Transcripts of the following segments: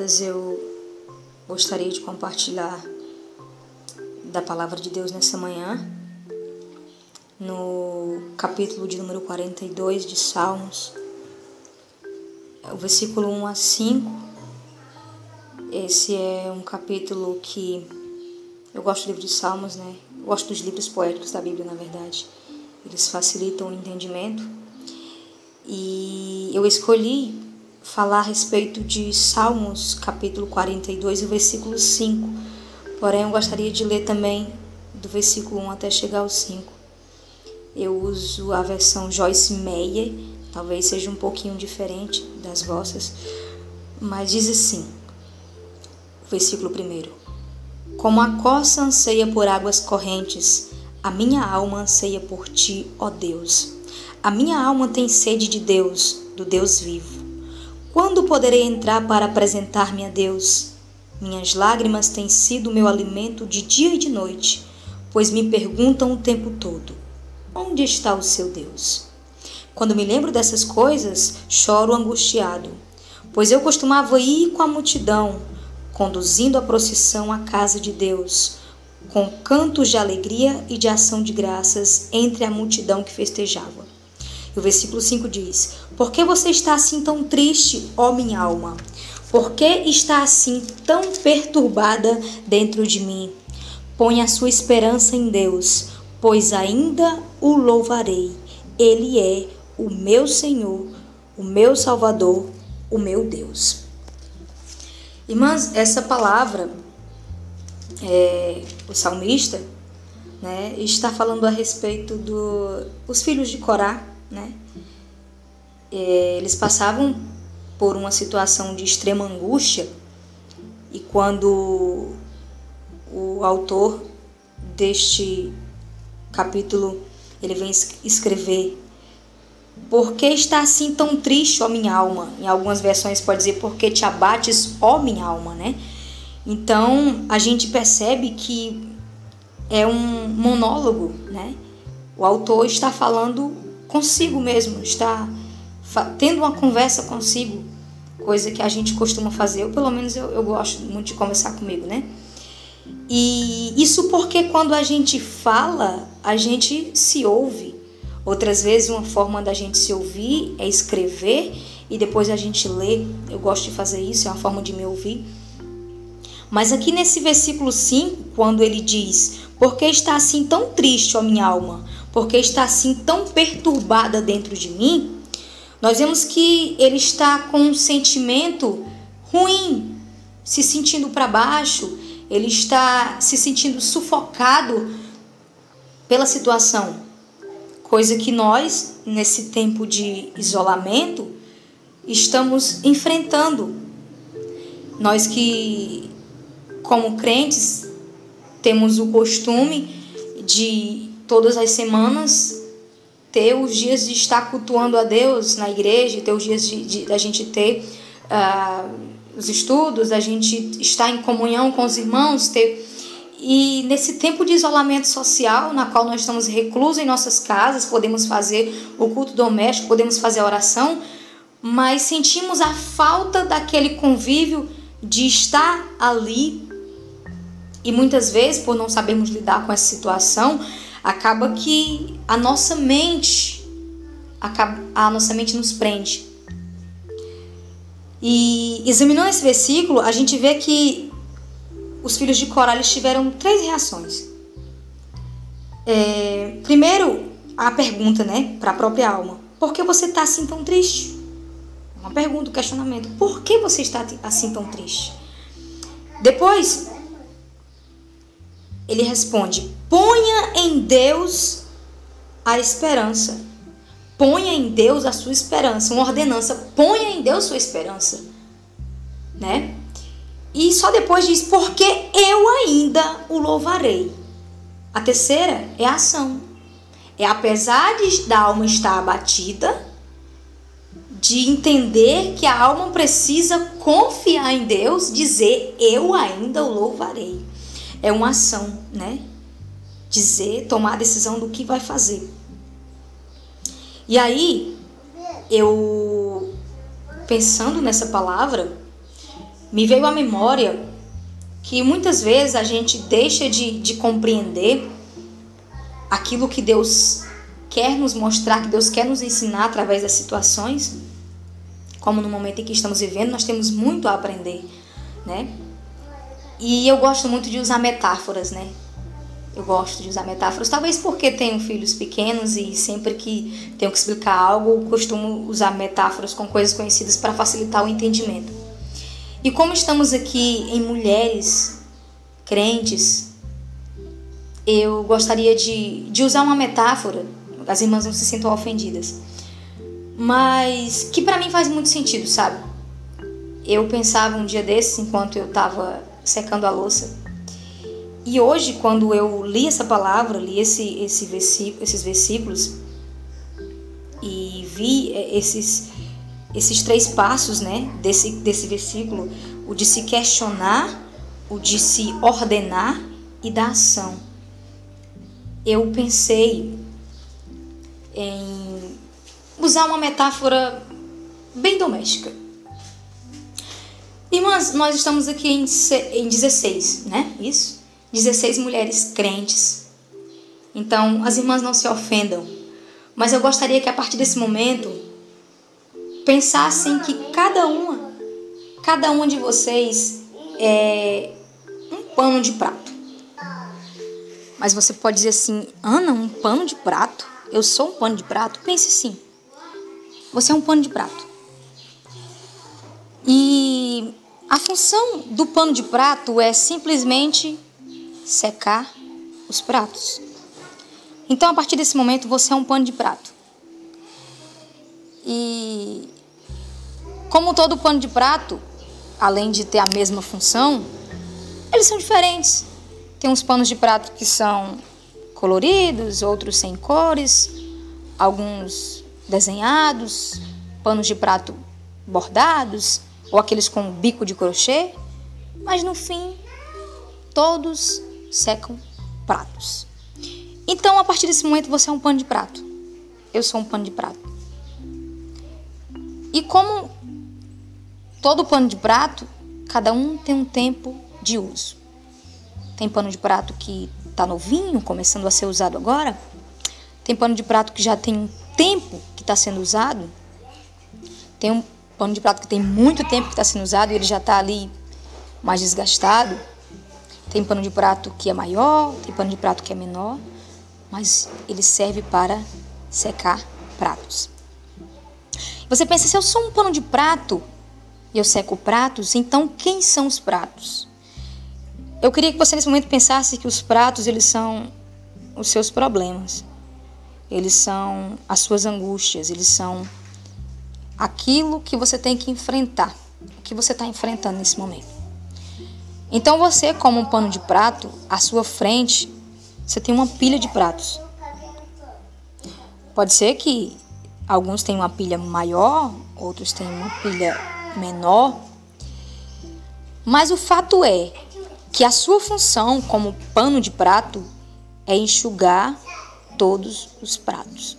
Eu gostaria de compartilhar da palavra de Deus nessa manhã, no capítulo de número 42 de Salmos, o versículo 1 a 5. Esse é um capítulo que eu gosto do livro de Salmos, né? Eu gosto dos livros poéticos da Bíblia, na verdade. Eles facilitam o entendimento. E eu escolhi falar a respeito de Salmos, capítulo 42, e o versículo 5. Porém, eu gostaria de ler também do versículo 1 até chegar ao 5. Eu uso a versão Joyce Meyer, talvez seja um pouquinho diferente das vossas, mas diz assim: versículo 1: Como a coça anseia por águas correntes, a minha alma anseia por ti, ó Deus. A minha alma tem sede de Deus, do Deus vivo. Quando poderei entrar para apresentar-me a Deus? Minhas lágrimas têm sido meu alimento de dia e de noite, pois me perguntam o tempo todo: onde está o seu Deus? Quando me lembro dessas coisas, choro angustiado, pois eu costumava ir com a multidão, conduzindo a procissão à casa de Deus, com cantos de alegria e de ação de graças entre a multidão que festejava. O versículo 5 diz: Por que você está assim tão triste, ó minha alma? Por que está assim tão perturbada dentro de mim? Põe a sua esperança em Deus, pois ainda o louvarei. Ele é o meu Senhor, o meu Salvador, o meu Deus. Irmãs, essa palavra, é, o salmista, né, está falando a respeito dos do, filhos de Corá, né? É, eles passavam por uma situação de extrema angústia e quando o autor deste capítulo ele vem escrever por que está assim tão triste, ó minha alma? Em algumas versões pode dizer por que te abates, ó minha alma, né? Então a gente percebe que é um monólogo, né? O autor está falando consigo mesmo, está tendo uma conversa consigo, coisa que a gente costuma fazer, ou pelo menos eu, eu gosto muito de conversar comigo, né? E isso porque quando a gente fala, a gente se ouve. Outras vezes, uma forma da gente se ouvir é escrever e depois a gente lê. Eu gosto de fazer isso, é uma forma de me ouvir. Mas aqui nesse versículo 5, quando ele diz: Por que está assim tão triste, ó minha alma? Porque está assim tão perturbada dentro de mim, nós vemos que ele está com um sentimento ruim, se sentindo para baixo, ele está se sentindo sufocado pela situação, coisa que nós, nesse tempo de isolamento, estamos enfrentando. Nós que, como crentes, temos o costume de todas as semanas ter os dias de estar cultuando a Deus na igreja, ter os dias de, da gente ter uh, os estudos, a gente estar em comunhão com os irmãos, ter e nesse tempo de isolamento social, na qual nós estamos reclusos em nossas casas, podemos fazer o culto doméstico, podemos fazer a oração, mas sentimos a falta daquele convívio de estar ali. E muitas vezes, por não sabermos lidar com essa situação, acaba que a nossa mente acaba, a nossa mente nos prende. E examinando esse versículo, a gente vê que os filhos de Corá tiveram três reações. É, primeiro, a pergunta, né, para a própria alma: por que você está assim tão triste? Uma pergunta, um questionamento: por que você está assim tão triste? Depois, ele responde: ponha em Deus a esperança. Ponha em Deus a sua esperança. Uma ordenança: ponha em Deus sua esperança. Né? E só depois diz: porque eu ainda o louvarei. A terceira é a ação. É apesar de, da alma estar abatida, de entender que a alma precisa confiar em Deus, dizer: eu ainda o louvarei é uma ação, né? Dizer, tomar a decisão do que vai fazer. E aí, eu pensando nessa palavra, me veio à memória que muitas vezes a gente deixa de, de compreender aquilo que Deus quer nos mostrar, que Deus quer nos ensinar através das situações, como no momento em que estamos vivendo, nós temos muito a aprender, né? E eu gosto muito de usar metáforas, né? Eu gosto de usar metáforas, talvez porque tenho filhos pequenos e sempre que tenho que explicar algo, costumo usar metáforas com coisas conhecidas para facilitar o entendimento. E como estamos aqui em mulheres crentes, eu gostaria de, de usar uma metáfora, as irmãs não se sintam ofendidas, mas que para mim faz muito sentido, sabe? Eu pensava um dia desses, enquanto eu estava secando a louça, e hoje, quando eu li essa palavra, li esse, esse versículo, esses versículos e vi é, esses, esses três passos né, desse, desse versículo, o de se questionar, o de se ordenar e da ação. Eu pensei em usar uma metáfora bem doméstica. Irmãs, nós estamos aqui em, em 16, né? Isso? 16 mulheres crentes. Então, as irmãs não se ofendam, mas eu gostaria que a partir desse momento pensassem que cada uma, cada uma de vocês é um pano de prato. Mas você pode dizer assim, Ana, um pano de prato? Eu sou um pano de prato? Pense sim. Você é um pano de prato. E a função do pano de prato é simplesmente secar os pratos. Então, a partir desse momento, você é um pano de prato. E como todo pano de prato, além de ter a mesma função, eles são diferentes. Tem uns panos de prato que são coloridos, outros sem cores, alguns desenhados, panos de prato bordados, ou aqueles com bico de crochê, mas no fim, todos secam pratos. Então, a partir desse momento, você é um pano de prato. Eu sou um pano de prato. E como todo pano de prato, cada um tem um tempo de uso. Tem pano de prato que está novinho, começando a ser usado agora. Tem pano de prato que já tem um tempo que está sendo usado. Tem um pano de prato que tem muito tempo que está sendo usado e ele já está ali mais desgastado. Tem pano de prato que é maior, tem pano de prato que é menor, mas ele serve para secar pratos. Você pensa, se eu sou um pano de prato e eu seco pratos, então quem são os pratos? Eu queria que você nesse momento pensasse que os pratos eles são os seus problemas. Eles são as suas angústias, eles são aquilo que você tem que enfrentar, o que você está enfrentando nesse momento. Então você, como um pano de prato, à sua frente, você tem uma pilha de pratos. Pode ser que alguns tenham uma pilha maior, outros tenham uma pilha menor. Mas o fato é que a sua função como pano de prato é enxugar todos os pratos.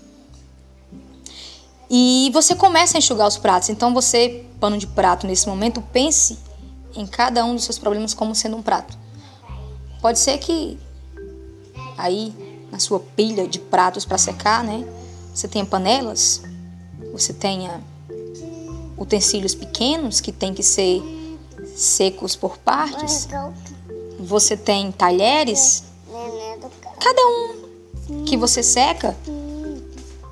E você começa a enxugar os pratos. Então você, pano de prato, nesse momento, pense em cada um dos seus problemas como sendo um prato. Pode ser que aí na sua pilha de pratos para secar, né? Você tenha panelas, você tenha utensílios pequenos que tem que ser secos por partes. Você tem talheres. Cada um que você seca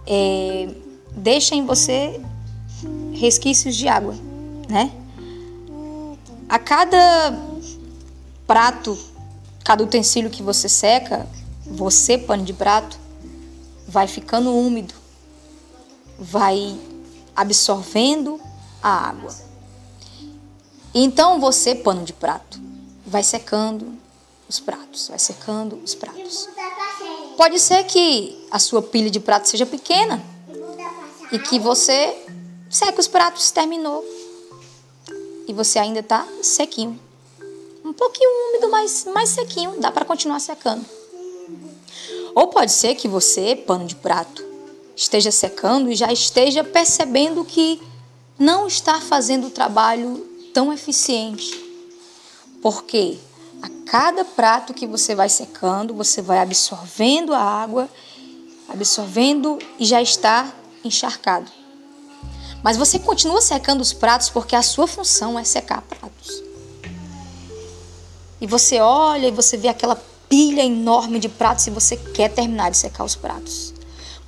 é, deixa em você resquícios de água, né? A cada prato, cada utensílio que você seca, você, pano de prato, vai ficando úmido, vai absorvendo a água. Então você, pano de prato, vai secando os pratos, vai secando os pratos. Pode ser que a sua pilha de prato seja pequena e que você seque os pratos, terminou e você ainda está sequinho. Um pouquinho úmido, mas mais sequinho, dá para continuar secando. Ou pode ser que você, pano de prato, esteja secando e já esteja percebendo que não está fazendo o trabalho tão eficiente, porque a cada prato que você vai secando, você vai absorvendo a água, absorvendo e já está encharcado. Mas você continua secando os pratos porque a sua função é secar pratos. E você olha e você vê aquela pilha enorme de pratos e você quer terminar de secar os pratos.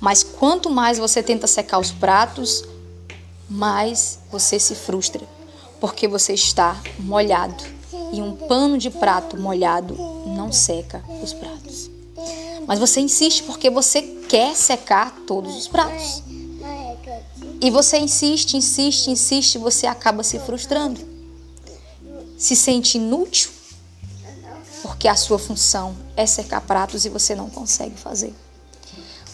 Mas quanto mais você tenta secar os pratos, mais você se frustra, porque você está molhado. E um pano de prato molhado não seca os pratos. Mas você insiste porque você quer secar todos os pratos. E você insiste, insiste, insiste, você acaba se frustrando. Se sente inútil, porque a sua função é secar pratos e você não consegue fazer.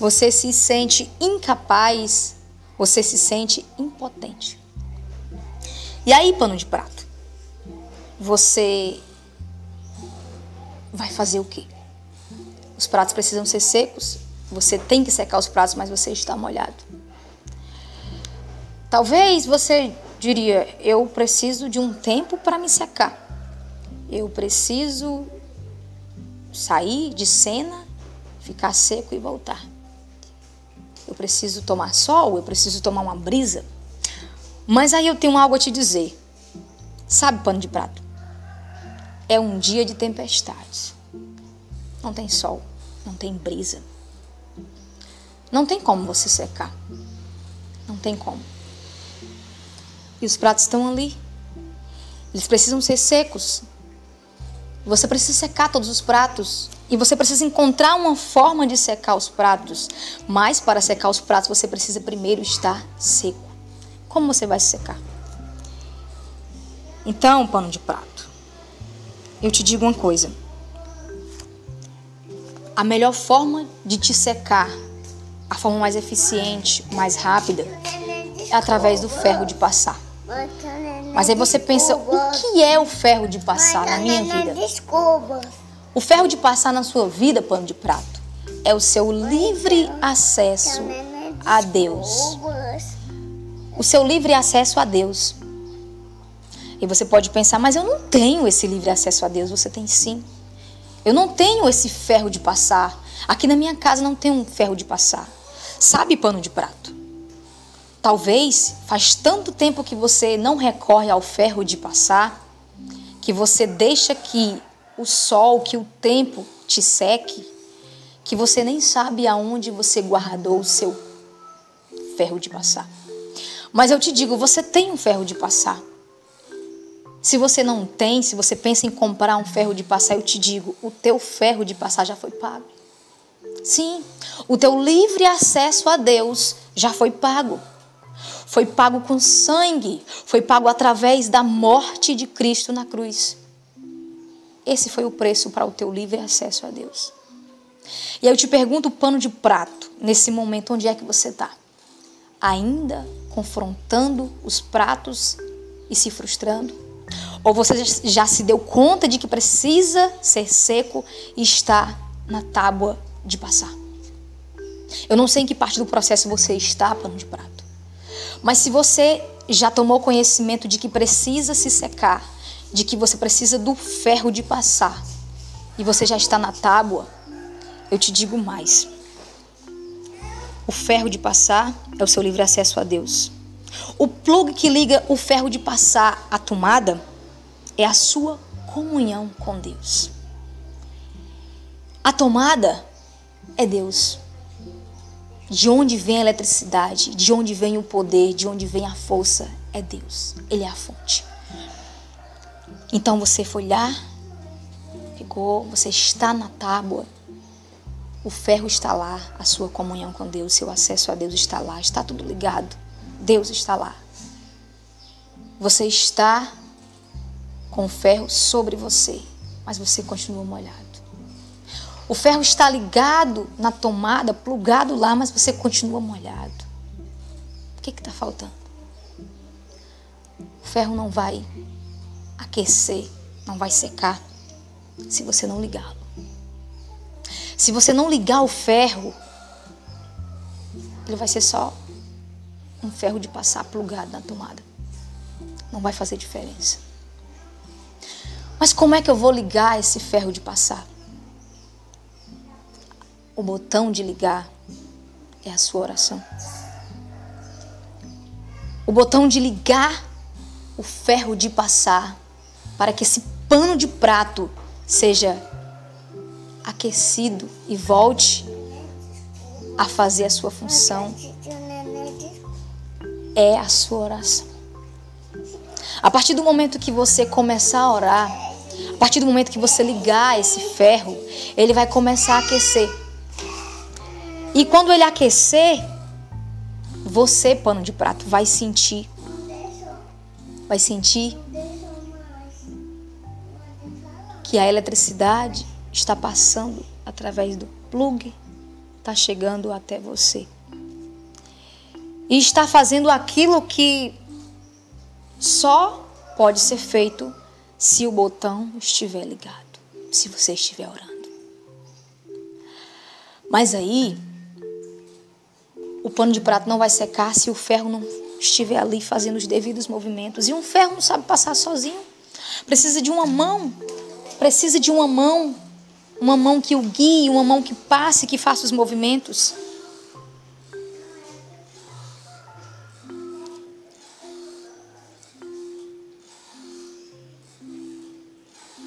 Você se sente incapaz, você se sente impotente. E aí, pano de prato? Você vai fazer o quê? Os pratos precisam ser secos, você tem que secar os pratos, mas você está molhado. Talvez você diria: eu preciso de um tempo para me secar. Eu preciso sair de cena, ficar seco e voltar. Eu preciso tomar sol, eu preciso tomar uma brisa. Mas aí eu tenho algo a te dizer. Sabe, pano de prato? É um dia de tempestades. Não tem sol, não tem brisa. Não tem como você secar. Não tem como. E os pratos estão ali. Eles precisam ser secos. Você precisa secar todos os pratos. E você precisa encontrar uma forma de secar os pratos. Mas para secar os pratos, você precisa primeiro estar seco. Como você vai se secar? Então, pano de prato, eu te digo uma coisa. A melhor forma de te secar, a forma mais eficiente, mais rápida, é através do ferro de passar. Mas aí você pensa, o que é o ferro de passar na minha vida? O ferro de passar na sua vida, pano de prato, é o seu livre acesso a Deus. O seu livre acesso a Deus. E você pode pensar, mas eu não tenho esse livre acesso a Deus. Você tem sim. Eu não tenho esse ferro de passar. Aqui na minha casa não tem um ferro de passar. Sabe pano de prato? Talvez faz tanto tempo que você não recorre ao ferro de passar, que você deixa que o sol, que o tempo te seque, que você nem sabe aonde você guardou o seu ferro de passar. Mas eu te digo, você tem um ferro de passar. Se você não tem, se você pensa em comprar um ferro de passar, eu te digo, o teu ferro de passar já foi pago. Sim, o teu livre acesso a Deus já foi pago foi pago com sangue, foi pago através da morte de Cristo na cruz. Esse foi o preço para o teu livre acesso a Deus. E aí eu te pergunto, pano de prato, nesse momento, onde é que você está? Ainda confrontando os pratos e se frustrando? Ou você já se deu conta de que precisa ser seco e está na tábua de passar? Eu não sei em que parte do processo você está, pano de prato. Mas se você já tomou conhecimento de que precisa se secar, de que você precisa do ferro de passar, e você já está na tábua, eu te digo mais. O ferro de passar é o seu livre acesso a Deus. O plug que liga o ferro de passar à tomada é a sua comunhão com Deus. A tomada é Deus. De onde vem a eletricidade, de onde vem o poder, de onde vem a força, é Deus. Ele é a fonte. Então você foi lá, pegou, você está na tábua, o ferro está lá, a sua comunhão com Deus, seu acesso a Deus está lá, está tudo ligado. Deus está lá. Você está com o ferro sobre você, mas você continua molhado. O ferro está ligado na tomada, plugado lá, mas você continua molhado. O que está faltando? O ferro não vai aquecer, não vai secar, se você não ligá-lo. Se você não ligar o ferro, ele vai ser só um ferro de passar plugado na tomada. Não vai fazer diferença. Mas como é que eu vou ligar esse ferro de passar? O botão de ligar é a sua oração. O botão de ligar o ferro de passar para que esse pano de prato seja aquecido e volte a fazer a sua função é a sua oração. A partir do momento que você começar a orar, a partir do momento que você ligar esse ferro, ele vai começar a aquecer. E quando ele aquecer, você, pano de prato, vai sentir. Vai sentir que a eletricidade está passando através do plug, está chegando até você. E está fazendo aquilo que só pode ser feito se o botão estiver ligado, se você estiver orando. Mas aí, o pano de prato não vai secar se o ferro não estiver ali fazendo os devidos movimentos. E um ferro não sabe passar sozinho. Precisa de uma mão. Precisa de uma mão. Uma mão que o guie, uma mão que passe, que faça os movimentos.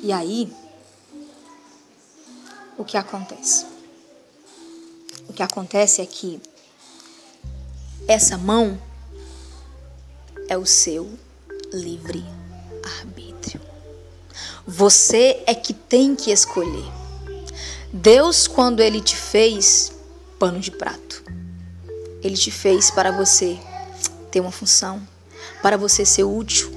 E aí, o que acontece? O que acontece é que essa mão é o seu livre arbítrio. Você é que tem que escolher. Deus, quando Ele te fez pano de prato, Ele te fez para você ter uma função, para você ser útil.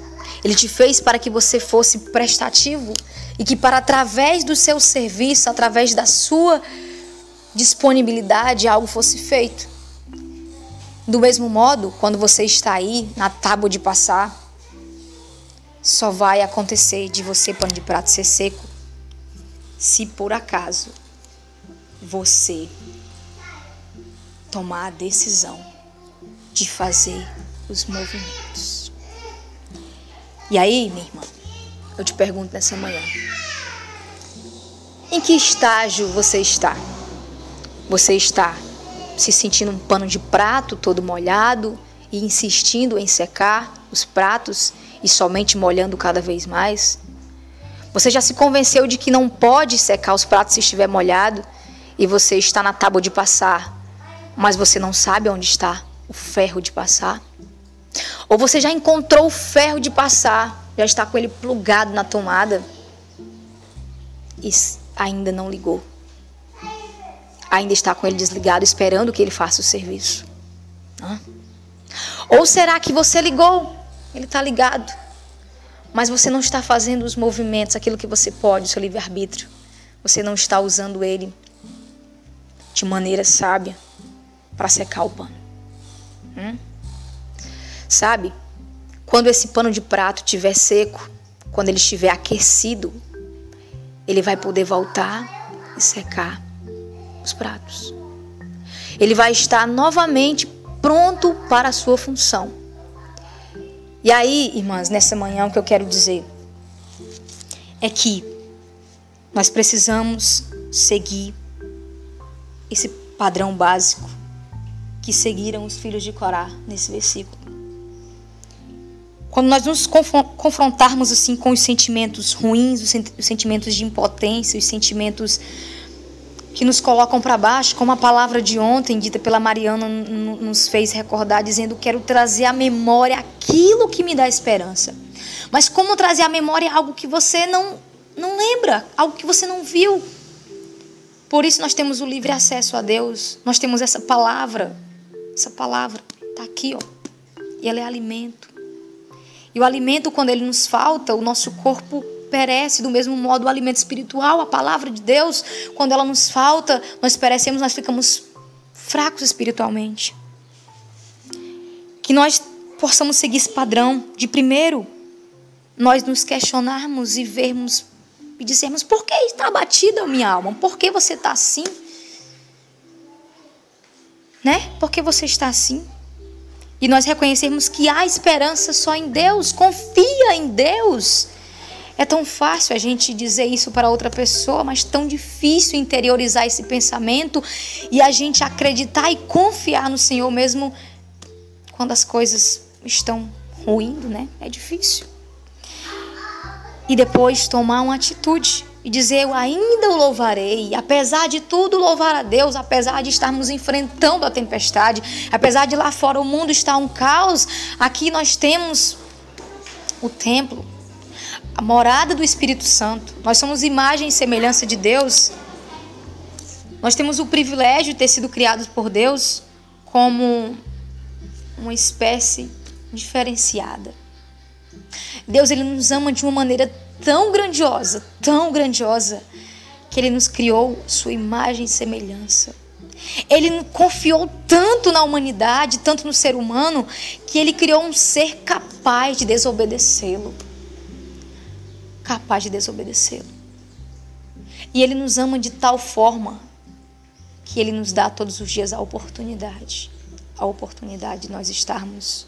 Ele te fez para que você fosse prestativo e que para através do seu serviço, através da sua disponibilidade, algo fosse feito. Do mesmo modo, quando você está aí na tábua de passar, só vai acontecer de você, pano de prato, ser seco se por acaso você tomar a decisão de fazer os movimentos. E aí, minha irmã, eu te pergunto nessa manhã: em que estágio você está? Você está se sentindo um pano de prato todo molhado e insistindo em secar os pratos e somente molhando cada vez mais? Você já se convenceu de que não pode secar os pratos se estiver molhado e você está na tábua de passar, mas você não sabe onde está o ferro de passar? Ou você já encontrou o ferro de passar, já está com ele plugado na tomada e ainda não ligou? Ainda está com ele desligado, esperando que ele faça o serviço? Ou será que você ligou? Ele está ligado, mas você não está fazendo os movimentos, aquilo que você pode, seu livre-arbítrio. Você não está usando ele de maneira sábia para secar o pano. Hum? Sabe? Quando esse pano de prato estiver seco, quando ele estiver aquecido, ele vai poder voltar e secar os pratos. Ele vai estar novamente pronto para a sua função. E aí, irmãs, nessa manhã o que eu quero dizer é que nós precisamos seguir esse padrão básico que seguiram os filhos de Corá nesse versículo. Quando nós nos confrontarmos assim com os sentimentos ruins, os sentimentos de impotência, os sentimentos que nos colocam para baixo, como a palavra de ontem, dita pela Mariana, nos fez recordar, dizendo: Quero trazer à memória aquilo que me dá esperança. Mas como trazer à memória algo que você não, não lembra, algo que você não viu? Por isso nós temos o livre acesso a Deus, nós temos essa palavra, essa palavra está aqui, ó, e ela é alimento. E o alimento, quando ele nos falta, o nosso corpo perece, do mesmo modo o alimento espiritual, a palavra de Deus, quando ela nos falta, nós perecemos, nós ficamos fracos espiritualmente. Que nós possamos seguir esse padrão de primeiro nós nos questionarmos e vermos e dizermos: por que está abatida a minha alma? Por que você está assim? Né? Por que você está assim? E nós reconhecermos que há esperança só em Deus, confia em Deus. É tão fácil a gente dizer isso para outra pessoa, mas tão difícil interiorizar esse pensamento e a gente acreditar e confiar no Senhor mesmo quando as coisas estão ruindo, né? É difícil. E depois tomar uma atitude e dizer: Eu ainda o louvarei, apesar de tudo, louvar a Deus, apesar de estarmos enfrentando a tempestade, apesar de lá fora o mundo estar um caos, aqui nós temos o templo, a morada do Espírito Santo. Nós somos imagem e semelhança de Deus. Nós temos o privilégio de ter sido criados por Deus como uma espécie diferenciada. Deus ele nos ama de uma maneira tão grandiosa, tão grandiosa, que ele nos criou sua imagem e semelhança. Ele confiou tanto na humanidade, tanto no ser humano, que ele criou um ser capaz de desobedecê-lo. Capaz de desobedecê-lo. E ele nos ama de tal forma que ele nos dá todos os dias a oportunidade a oportunidade de nós estarmos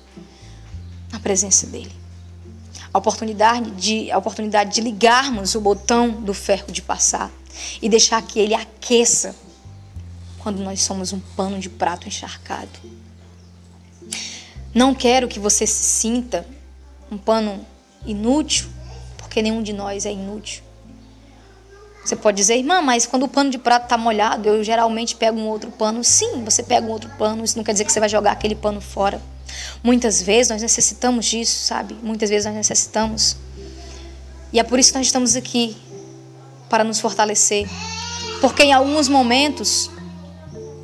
na presença dele a oportunidade de, a oportunidade de ligarmos o botão do ferro de passar e deixar que ele aqueça quando nós somos um pano de prato encharcado. Não quero que você se sinta um pano inútil, porque nenhum de nós é inútil. Você pode dizer, irmã, mas quando o pano de prato está molhado, eu geralmente pego um outro pano. Sim, você pega um outro pano, isso não quer dizer que você vai jogar aquele pano fora. Muitas vezes nós necessitamos disso, sabe? Muitas vezes nós necessitamos. E é por isso que nós estamos aqui para nos fortalecer. Porque em alguns momentos,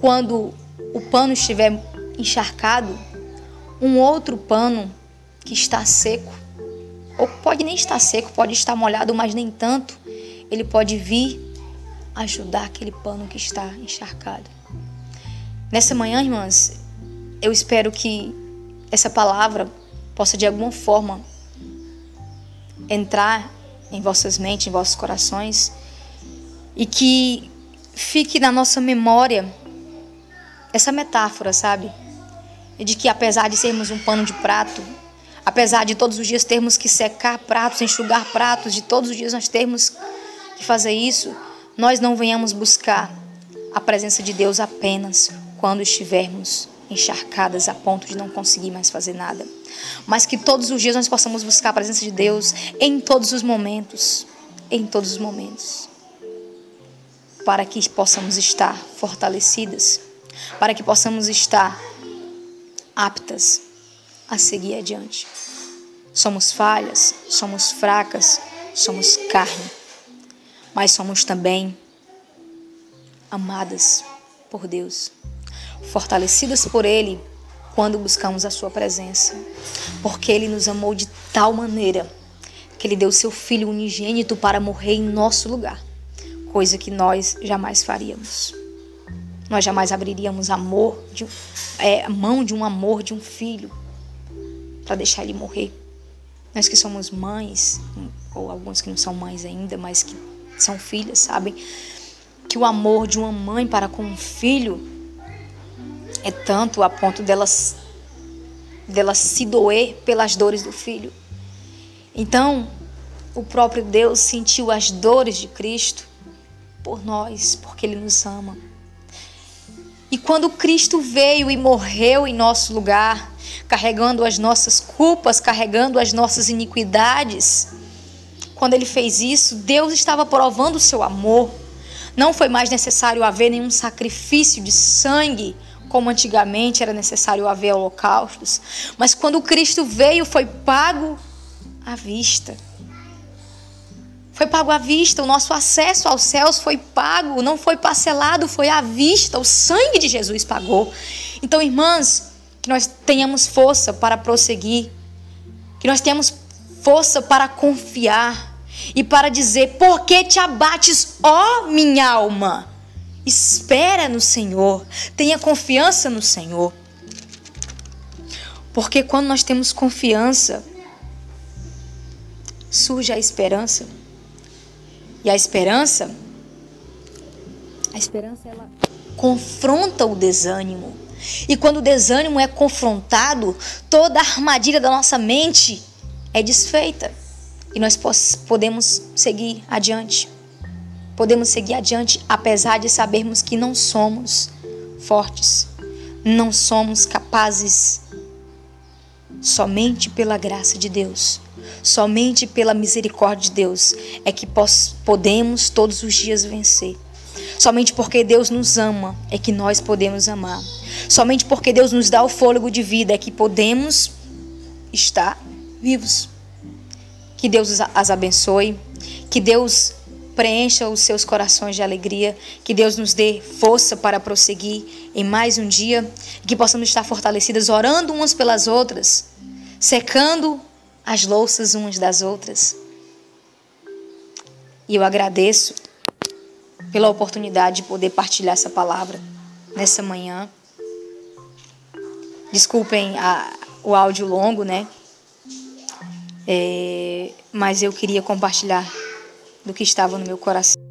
quando o pano estiver encharcado, um outro pano que está seco, ou pode nem estar seco, pode estar molhado, mas nem tanto, ele pode vir ajudar aquele pano que está encharcado. Nessa manhã, irmãs, eu espero que essa palavra possa de alguma forma entrar em vossas mentes, em vossos corações e que fique na nossa memória essa metáfora, sabe? De que apesar de sermos um pano de prato, apesar de todos os dias termos que secar pratos, enxugar pratos, de todos os dias nós termos que fazer isso, nós não venhamos buscar a presença de Deus apenas quando estivermos encharcadas a ponto de não conseguir mais fazer nada. Mas que todos os dias nós possamos buscar a presença de Deus em todos os momentos, em todos os momentos. Para que possamos estar fortalecidas, para que possamos estar aptas a seguir adiante. Somos falhas, somos fracas, somos carne, mas somos também amadas por Deus fortalecidas por Ele quando buscamos a Sua presença. Porque Ele nos amou de tal maneira que Ele deu seu Filho unigênito para morrer em nosso lugar, coisa que nós jamais faríamos. Nós jamais abriríamos amor, de, é, mão de um amor de um filho para deixar ele morrer. Nós que somos mães, ou alguns que não são mães ainda, mas que são filhas, sabem que o amor de uma mãe para com um filho é tanto a ponto delas dela se doer pelas dores do filho. Então, o próprio Deus sentiu as dores de Cristo por nós, porque ele nos ama. E quando Cristo veio e morreu em nosso lugar, carregando as nossas culpas, carregando as nossas iniquidades, quando ele fez isso, Deus estava provando o seu amor. Não foi mais necessário haver nenhum sacrifício de sangue como antigamente era necessário haver holocaustos, mas quando Cristo veio foi pago à vista. Foi pago à vista, o nosso acesso aos céus foi pago, não foi parcelado, foi à vista, o sangue de Jesus pagou. Então, irmãs, que nós tenhamos força para prosseguir, que nós tenhamos força para confiar e para dizer: Por que te abates, ó minha alma? Espera no Senhor, tenha confiança no Senhor. Porque quando nós temos confiança, surge a esperança. E a esperança, a esperança ela confronta o desânimo. E quando o desânimo é confrontado, toda a armadilha da nossa mente é desfeita. e nós podemos seguir adiante. Podemos seguir adiante apesar de sabermos que não somos fortes, não somos capazes. Somente pela graça de Deus, somente pela misericórdia de Deus é que podemos todos os dias vencer. Somente porque Deus nos ama é que nós podemos amar. Somente porque Deus nos dá o fôlego de vida é que podemos estar vivos. Que Deus as abençoe, que Deus preencha os seus corações de alegria, que Deus nos dê força para prosseguir em mais um dia, que possamos estar fortalecidas orando umas pelas outras, secando as louças umas das outras. E eu agradeço pela oportunidade de poder partilhar essa palavra nessa manhã. Desculpem a, o áudio longo, né? É, mas eu queria compartilhar do que estava no meu coração.